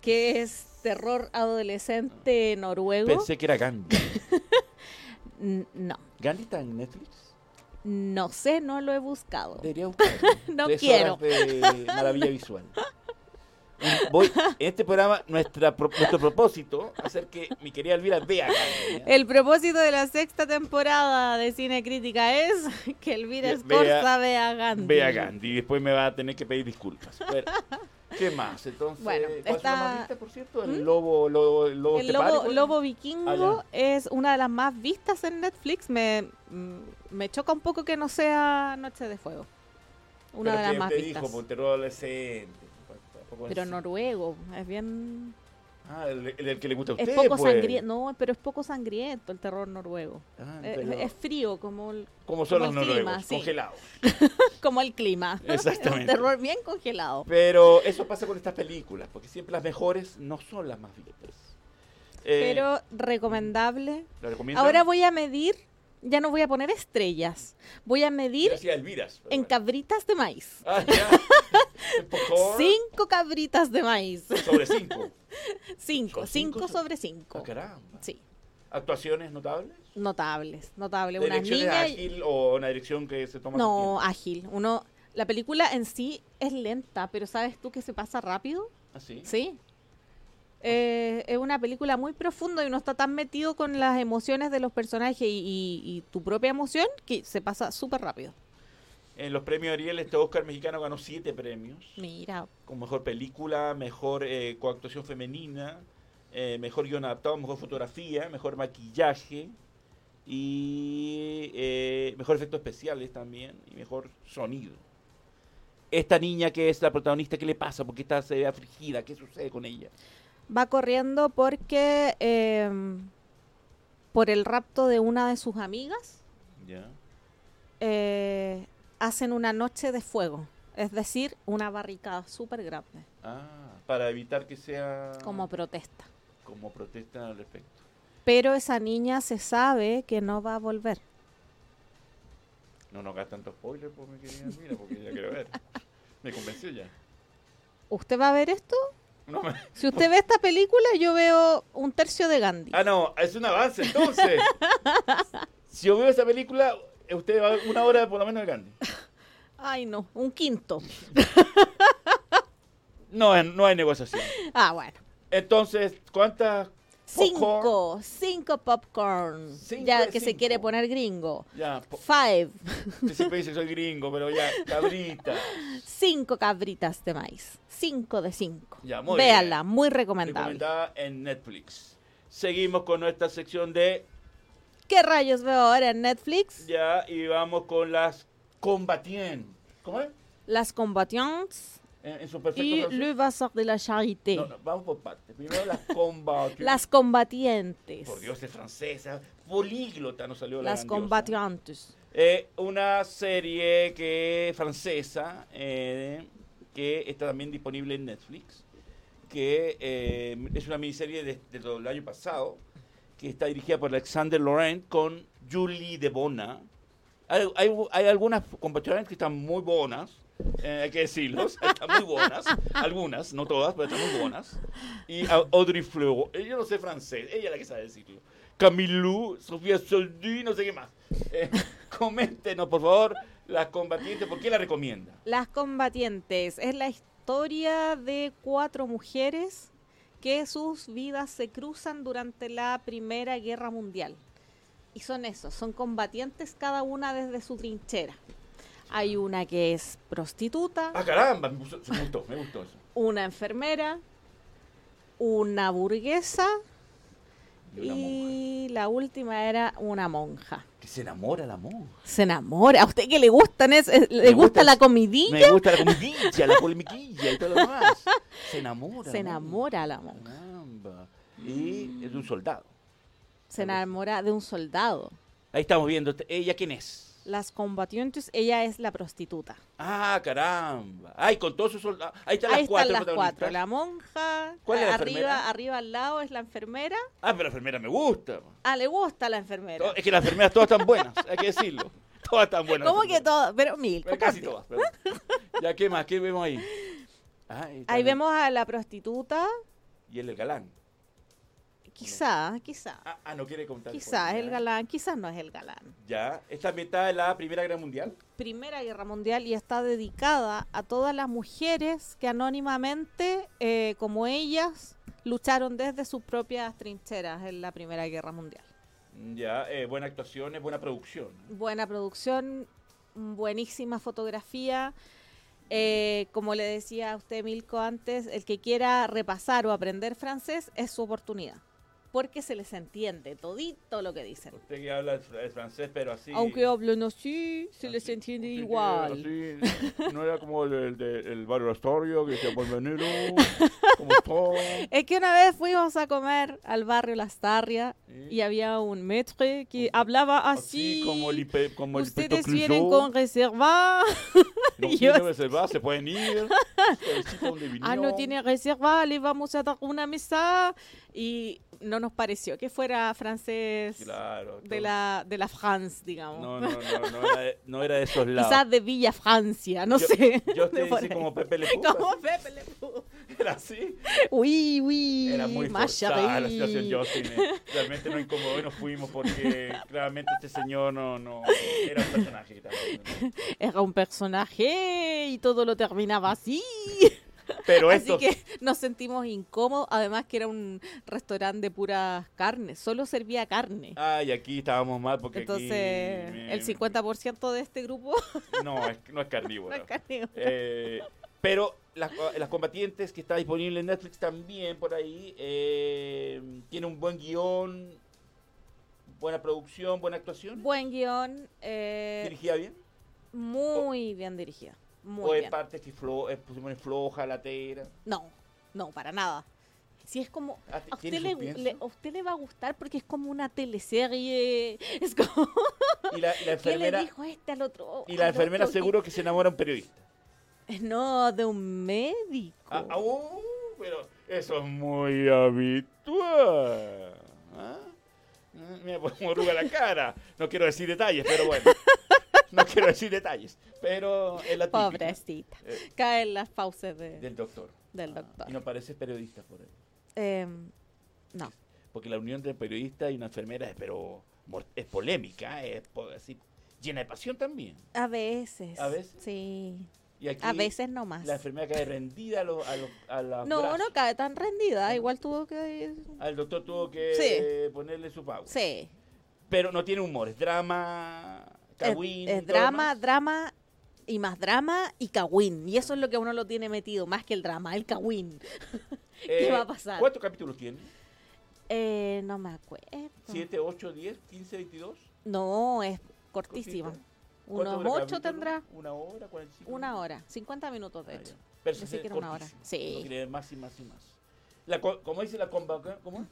que es terror adolescente noruego. Pensé que era Gandhi. no. ¿Gandhi está en Netflix? No sé, no lo he buscado. Debería buscarlo. no Tres quiero. Horas de maravilla visual. Voy, en este programa, nuestra, nuestro propósito, hacer que mi querida Elvira vea. El propósito de la sexta temporada de Cine Crítica es que Elvira Escorza vea Gandhi. Vea Gandhi y después me va a tener que pedir disculpas. Pero, ¿Qué más? Entonces, bueno, ¿cuál está... vista, por cierto? El lobo, lobo, el lobo, el lobo, lobo vikingo ah, es una de las más vistas en Netflix. Me, me choca un poco que no sea Noche de Fuego. Una Pero de las más te vistas. dijo, por adolescente. Pero noruego, es bien... Ah, el, el, el, que le gusta a usted, Es poco pues. sangriento, no, pero es poco sangriento el terror noruego. Ah, es, pero... es, frío, como el, como son como los el noruegos, clima, sí. congelados. como el clima. Exactamente. un terror bien congelado. Pero eso pasa con estas películas, porque siempre las mejores no son las más vistas. Eh, pero recomendable. ¿La Ahora voy a medir ya no voy a poner estrellas. Voy a medir Elviras, en cabritas de maíz. Ah, cinco cabritas de maíz. Sobre cinco. cinco, cinco, sobre cinco. Ah, caramba. Sí. ¿Actuaciones notables? Notables, notables. ¿De Una niña... ágil o una dirección que se toma No, ágil. Uno, la película en sí es lenta, pero ¿sabes tú que se pasa rápido? ¿Ah, sí? Sí. Eh, es una película muy profunda y uno está tan metido con las emociones de los personajes y, y, y tu propia emoción que se pasa súper rápido. En los premios Ariel, este Oscar mexicano ganó siete premios. Mira. Con mejor película, mejor eh, coactuación femenina, eh, mejor guion adaptado, mejor fotografía, mejor maquillaje y eh, mejor efectos especiales también y mejor sonido. Esta niña que es la protagonista, ¿qué le pasa? ¿Por qué está se ve afligida? ¿Qué sucede con ella? va corriendo porque eh, por el rapto de una de sus amigas yeah. eh, hacen una noche de fuego, es decir, una barricada súper grande. Ah, para evitar que sea... Como protesta. Como protesta al respecto. Pero esa niña se sabe que no va a volver. No nos hagas tanto spoiler, pues, mi querida Mira, porque ya quiero ver. Me convenció ya. ¿Usted va a ver esto? No me... Si usted ve esta película, yo veo un tercio de Gandhi. Ah, no, es un avance, entonces. si yo veo esa película, usted va a ver una hora por lo menos de Gandhi. Ay, no, un quinto. no, no hay negociación. Ah, bueno. Entonces, ¿cuántas Cinco, cinco popcorn. Cinco ya que se quiere poner gringo. Ya, Five. Usted siempre dice que soy gringo, pero ya, cabrita. Cinco cabritas de maíz. Cinco de cinco. Ya, muy Véanla, bien. muy recomendable. Recomendada en Netflix. Seguimos con nuestra sección de ¿Qué rayos veo ahora en Netflix? ya y vamos con las combatientes. ¿Cómo es? Las combattantes En, en su perfecto y. Le Vasseur de la Charité. No, no, vamos por partes. Primero las combatientes. Las combatientes. Por Dios, es francesa. Políglota nos salió la Las grandiosa. combatientes. Eh, una serie que francesa eh, que está también disponible en Netflix, que eh, es una miniserie de- de- del año pasado, que está dirigida por Alexander Laurent con Julie de Bona. Hay, hay, hay algunas compatriotas que están muy buenas, eh, hay que decirlo, están muy buenas, algunas, no todas, pero están muy buenas. Y Audrey Fleurot, yo no sé francés, ella es la que sabe decirlo. Camilou, Sofía Soldi, no sé qué más. Eh, coméntenos, por favor, las combatientes, ¿por qué la recomienda? Las combatientes es la historia de cuatro mujeres que sus vidas se cruzan durante la Primera Guerra Mundial. Y son esos, son combatientes cada una desde su trinchera. Hay una que es prostituta, Ah, caramba, me gustó, me gustó, me gustó eso. una enfermera, una burguesa Y una y la última era una monja. Que se enamora la monja. Se enamora. ¿A usted qué le gustan? es- es- ¿Le gusta, gusta la comidilla? Me gusta la comidilla, la polemiquilla y todo lo demás. Se enamora. Se enamora la monja. Caramba. Y es de un soldado. Se enamora de un soldado. Ahí estamos viendo. ¿Ella quién es? Las combatientes, ella es la prostituta. Ah, caramba. Ay, con todos sus soldados. Ahí están Ahí las cuatro están las protagonistas. cuatro. La monja, ¿Cuál es la arriba, enfermera? arriba al lado es la enfermera. Ah, pero la enfermera me gusta. Ah, le gusta la enfermera. Es que las enfermeras todas están buenas, hay que decirlo. Todas están buenas. ¿Cómo las que todo? Pero mil. Casi todas. perdón. ya, ¿qué más? ¿Qué vemos ahí? Ah, ahí vemos a la prostituta. Y el galán. Quizá, quizá. Ah, ah, no quiere contar. Quizá es el galán, quizás no es el galán. Ya, está ambientada en la Primera Guerra Mundial. Primera Guerra Mundial y está dedicada a todas las mujeres que anónimamente, eh, como ellas, lucharon desde sus propias trincheras en la Primera Guerra Mundial. Ya, eh, buena actuación, es buena producción. Buena producción, buenísima fotografía. Eh, como le decía a usted, Milko, antes, el que quiera repasar o aprender francés es su oportunidad. Porque se les entiende todito lo que dicen. Usted que habla el francés, pero así. Aunque hablen así, se les entiende igual. Así, no era como el, el, el barrio Astoria, que decía bienvenido, como todo. Es que una vez fuimos a comer al barrio Las Tarrias y había un maître que hablaba así. Así como el, como el Ustedes vienen con reserva. No Y yo tiene reserva, se pueden ir. Así ah, no tiene reserva, le vamos a dar una mesa. Y no nos pareció que fuera francés Claro. de la, de la France, digamos. No, no, no, no era de, no era de esos lados. Quizás de Villa Francia, no Yo- sé. Yo te ahí. como Pepe Le Pew, Como. Pepe Le Pew. Era así. Uy, uy. Era muy forzada la situación Justin. eh. Realmente nos incomodó y nos fuimos porque claramente este señor no, no era un personaje. que estaba- Era un personaje y todo lo terminaba así. Pero Así que nos sentimos incómodos. Además que era un restaurante de puras carnes. Solo servía carne. Ay, aquí estábamos mal porque Entonces, aquí el 50% de este grupo No, es, no es carnívoro. no es carnívoro. Eh, pero las, las combatientes que está disponible en Netflix también por ahí eh, tiene un buen guion, buena producción, buena actuación. Buen guion. eh, ¿Dirigida bien? muy bien dirigida. Muy ¿O es bien. parte que flo, es, pues, se pone floja, latera? No, no, para nada. Si es como. Ah, A ¿tiene usted, le, le- a usted le va a gustar porque es como una teleserie. Es como. Y la, y la ¿Qué le enfermera, dijo este al otro? y la enfermera otro? seguro que se enamora un periodista. No, de un médico. Ah, ah, uh, pero eso es muy habitual. ¿ah? Mm, Me pongo arruga la cara. No quiero decir detalles, pero bueno. No quiero decir detalles, pero es la típica Pobrecita. eh, Caen las fauces de, del doctor. del doctor. Y no parece periodista por él. Em, no. Porque la unión entre periodista y una enfermera es, pero, es polémica, es así, llena de pasión también. A veces. ¿A veces? Sí. Y aquí A veces no más. La enfermera cae rendida a, a, No, brazos. no cae tan rendida. Igual tuvo que. Al doctor tuvo que Sí. ponerle su pago. Sí. Pero no tiene humor, es drama, Es, drama, drama y más drama y cagüín. Y eso es lo que uno lo tiene metido, más que el drama, el cagüín. ¿Qué Eh, va a pasar? ¿Cuántos capítulos tiene? Eh, no me acuerdo. ¿7, 8, 10, 15, 22? No, es cortísima. ¿Cuánto Unos ocho tendrá. ¿Una hora? 45 Una hora, 50 minutos de hecho. Pero siquiera una hora. Sí. No más y más y más. La, ¿Cómo dice la? ¿Cómo?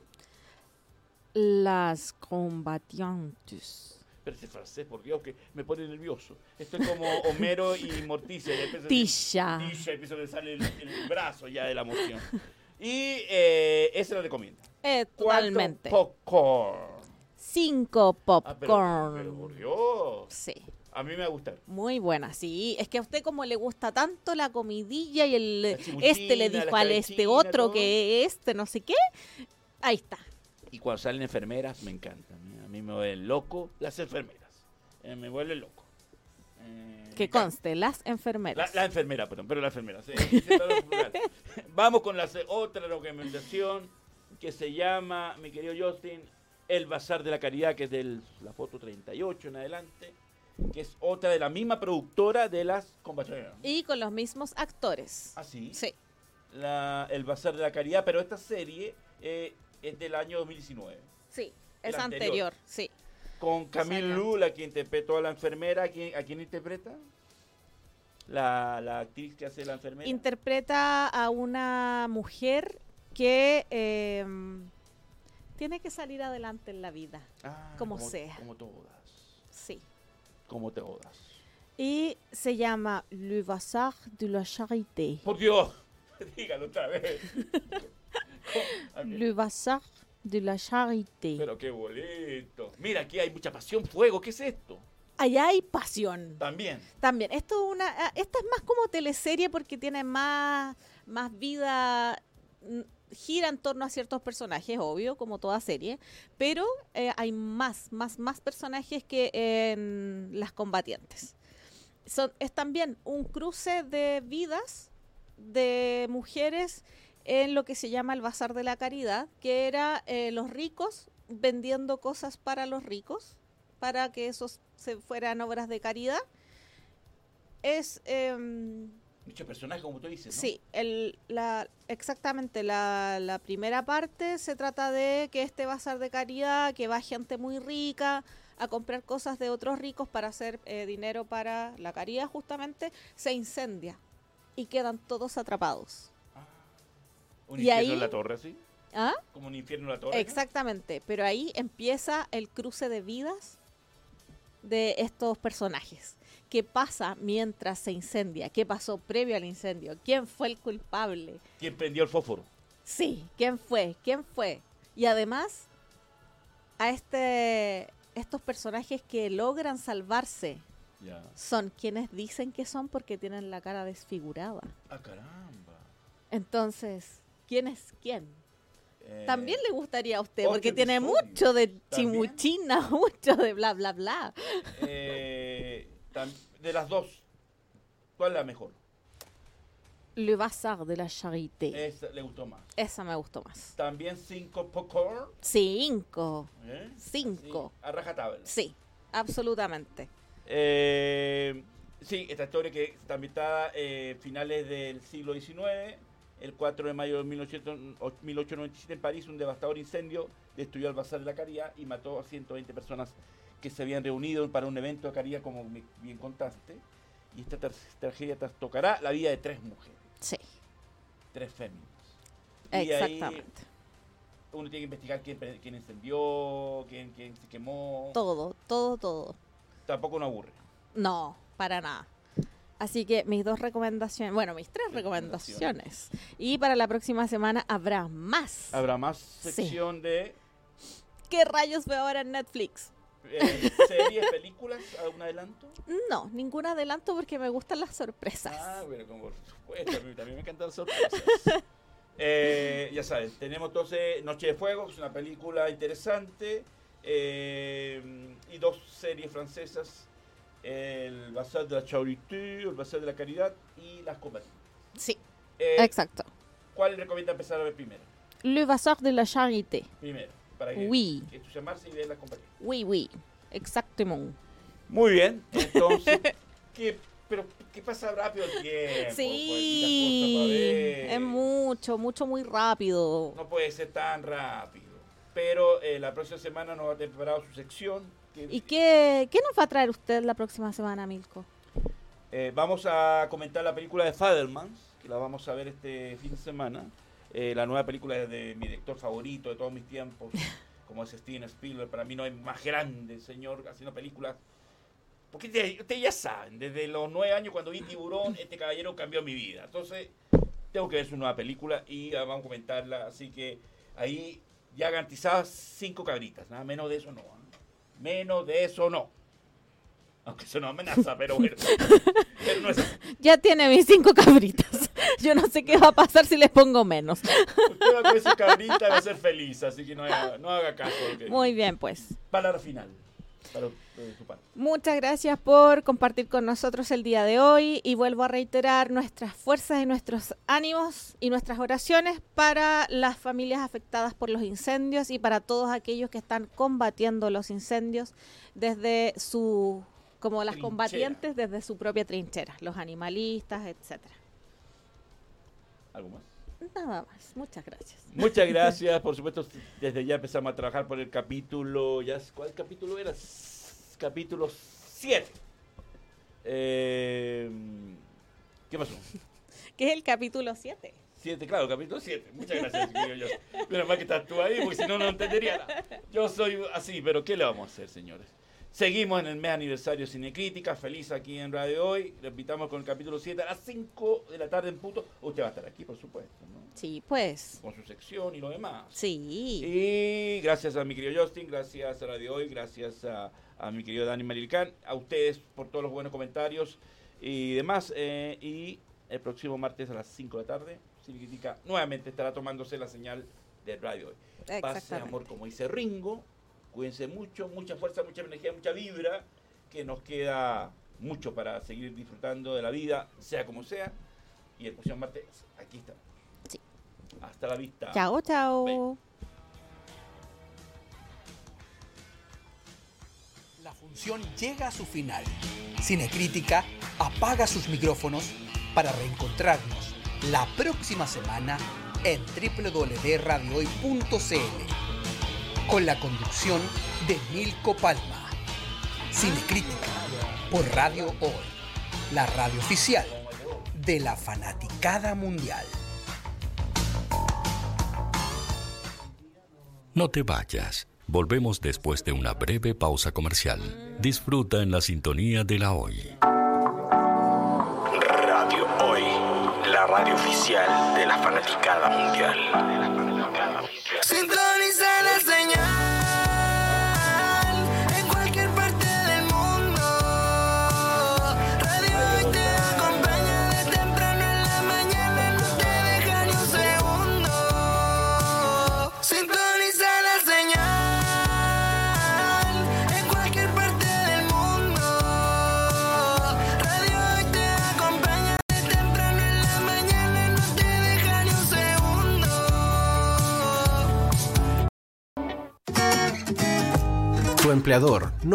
Las combatientes. Pero ese francés, por Dios, que me pone nervioso. Esto es como Homero y Morticia. ya empieza a Tisha. decir- Tisha, empieza a le sale el, el brazo ya de la emoción. Y eh, ese lo recomienda. Eh, ¿Cuánto totalmente. Popcorn. Cinco Ah, pero, popcorn. pero por Dios. Sí. A mí me va a gustar. Muy buena, sí. Es que a usted como le gusta tanto la comidilla y el este le dijo al este otro todo. que este no sé qué. Ahí está. Y cuando salen enfermeras, me encanta. A mí me vuelven loco las enfermeras. Eh, me vuelven loco. Eh, Que conste, las enfermeras. La, la enfermera, perdón, pero la enfermera. sí. Vamos con la otra recomendación que se llama, mi querido Justin, El Bazar de la Caridad, que es de la foto 38 en adelante, que es otra de la misma productora de las compañeras. Y con los mismos actores. ¿Ah, sí? Sí. La- el Bazar de la Caridad, pero esta serie eh, es del año 2019. Sí, Es anterior. anterior, sí. Con Camille Lula, que interpretó a la enfermera. ¿A quién, a quién interpreta? La, la actriz que hace la enfermera. Interpreta a una mujer que eh, tiene que salir adelante en la vida, Ah, como, sea. Como todas. Sí. Como todas. Y se llama Le Bazar de la Charité. Por Dios, dígalo otra vez. Le Bazar de la Charité. Pero qué bonito. Mira, aquí hay mucha pasión, fuego. ¿Qué es esto? Allá hay pasión. También. También. Esto es una, ah, esta es más como teleserie porque tiene más, más vida. mm, Gira en torno a ciertos personajes, obvio, como toda serie, pero eh, hay más, más, más personajes que en Las Combatientes. Son, es también un cruce de vidas de mujeres en lo que se llama el Bazar de la Caridad, que era eh, los ricos vendiendo cosas para los ricos, para que esos se fueran obras de caridad. Es, Muchos personajes, como tú dices, ¿no? sí, el, la, exactamente, la, la primera parte se trata de que este bazar de caridad, que va gente muy rica a comprar cosas de otros ricos para hacer eh, dinero para la caridad justamente, se incendia y quedan todos atrapados. Un y infierno ahí- en la torre, ¿sí? ¿Ah? Como un infierno en la torre. ¿no? Exactamente, pero ahí empieza el cruce de vidas de estos personajes. ¿Qué pasa mientras se incendia? ¿Qué pasó previo al incendio? ¿Quién fue el culpable? ¿Quién prendió el fósforo? Sí, ¿quién fue? ¿Quién fue? Y además, a este, estos personajes que logran salvarse son quienes dicen que son porque tienen la cara desfigurada. Ah, caramba. Entonces, ¿quién es quién? Eh, También le gustaría a usted, porque tiene mucho de ¿También? chimuchina, mucho de bla, bla, bla. eh, de las dos, ¿cuál es la mejor? Le Bazar de la Charité. Esa le gustó más. Esa me gustó más. También cinco popcorn. Cinco. ¿eh? Cinco. A rajatabla. Sí, absolutamente. Eh, sí, esta historia que está ambientada eh, finales del siglo XIX, el 4 de mayo de 1800 1897 en París, un devastador incendio destruyó el Bazar de la Caridad y mató a 120 personas que se habían reunido para un evento de caridad, como bien contaste. Y esta tra- tragedia trastocará la vida de tres mujeres, Sí, tres féminas. Ahí exactamente. uno tiene que investigar quién, quién encendió, quién, quién se quemó. Todo, todo, todo. Tampoco nos aburre. No, para nada. Así que mis dos recomendaciones, bueno, mis tres recomendaciones. Y para la próxima semana habrá más. Habrá más Sí. sección de ¿Qué rayos veo ahora en Netflix? eh, series, películas, algún adelanto. No, ningún adelanto porque me gustan las sorpresas. Ah, bueno, como por supuesto, a mí también me encantan las sorpresas. Eh, ya saben, tenemos entonces Noche de Fuego, que es una película interesante, eh, y dos series francesas el Bazar de la Charité, el Bazar de la Caridad y las copas. Sí, Eh, exacto. ¿Cuál recomienda empezar a ver primero? Le Bazar de la Charité. Primero, para que Oui. entusiasmarse y ver las compañías. Oui, oui, exactement. Muy bien, entonces, ¿qué, pero, ¿qué pasa rápido el tiempo? Sí, Pues, es mucho, mucho, muy rápido. No puede ser tan rápido. Pero eh, la próxima semana nos va a tener preparado su sección. que- ¿Y qué, qué nos va a traer usted la próxima semana, Milko? Eh, vamos a comentar la película de Fadermans, que la vamos a ver este fin de semana. Eh, la nueva película es de mi director favorito de todos mis tiempos, como es Steven Spielberg. Para mí no hay más grande, señor, haciendo películas. Porque ustedes ustedes ya saben, desde los nueve años cuando vi Tiburón, este caballero cambió mi vida. Entonces, tengo que ver su nueva película y vamos a comentarla. Así que ahí ya garantizadas cinco cabritas, nada menos de eso no. ¿ah? Menos de eso no. Aunque eso no amenaza, pero bueno. Pero no es. Ya tiene mis cinco cabritas. Yo no sé qué va a pasar si les pongo menos. Usted va con esa cabrita y va a ser feliz, así que no haga, no haga caso. Muy bien, pues. Palabra final. Para, de su parte. Muchas gracias por compartir con nosotros el día de hoy y vuelvo a reiterar nuestras fuerzas y nuestros ánimos y nuestras oraciones para las familias afectadas por los incendios y para todos aquellos que están combatiendo los incendios desde su como las Trinchera. combatientes desde su propia trinchera, los animalistas, etcétera. ¿Algo más? Nada más. Muchas gracias. Muchas gracias, por supuesto, desde ya empezamos a trabajar por el capítulo, ya, ¿cuál capítulo era? Capítulo 7. Eh, ¿Qué pasó? Que es el capítulo 7. 7, claro, capítulo 7. Muchas gracias, yo. Menos mal que estás tú ahí, porque si no, no entendería nada. Yo soy así, pero ¿qué le vamos a hacer, señores? Seguimos en el mes aniversario Cinecrítica, feliz aquí en Radio Hoy. Le invitamos con el capítulo 7 a las 5 de la tarde en punto. Usted va a estar aquí, por supuesto, ¿no? Sí, pues. Con su sección y lo demás. Sí. Y gracias a mi querido Justin, gracias a Radio Hoy, gracias a, a mi querido Dani Marilcán, a ustedes por todos los buenos comentarios y demás. eh, y el próximo martes a las 5 de la tarde, Cinecrítica nuevamente estará tomándose la señal de Radio Hoy. Exactamente. amor, como dice Ringo. Cuídense mucho, mucha fuerza, mucha energía, mucha vibra, que nos queda mucho para seguir disfrutando de la vida, sea como sea. Y el próximo martes, aquí estamos. Sí. Hasta la vista. Chao, chao. La función llega a su final. Cinecrítica apaga sus micrófonos para reencontrarnos la próxima semana en www.radiohoy.cl con la conducción de Milko Palma. Cinecrítica por Radio Hoy, la radio oficial de la fanaticada mundial. No te vayas. Volvemos después de una breve pausa comercial. Disfruta en la sintonía de la hoy. Radio Hoy, la radio oficial de la fanaticada mundial. Tu empleador no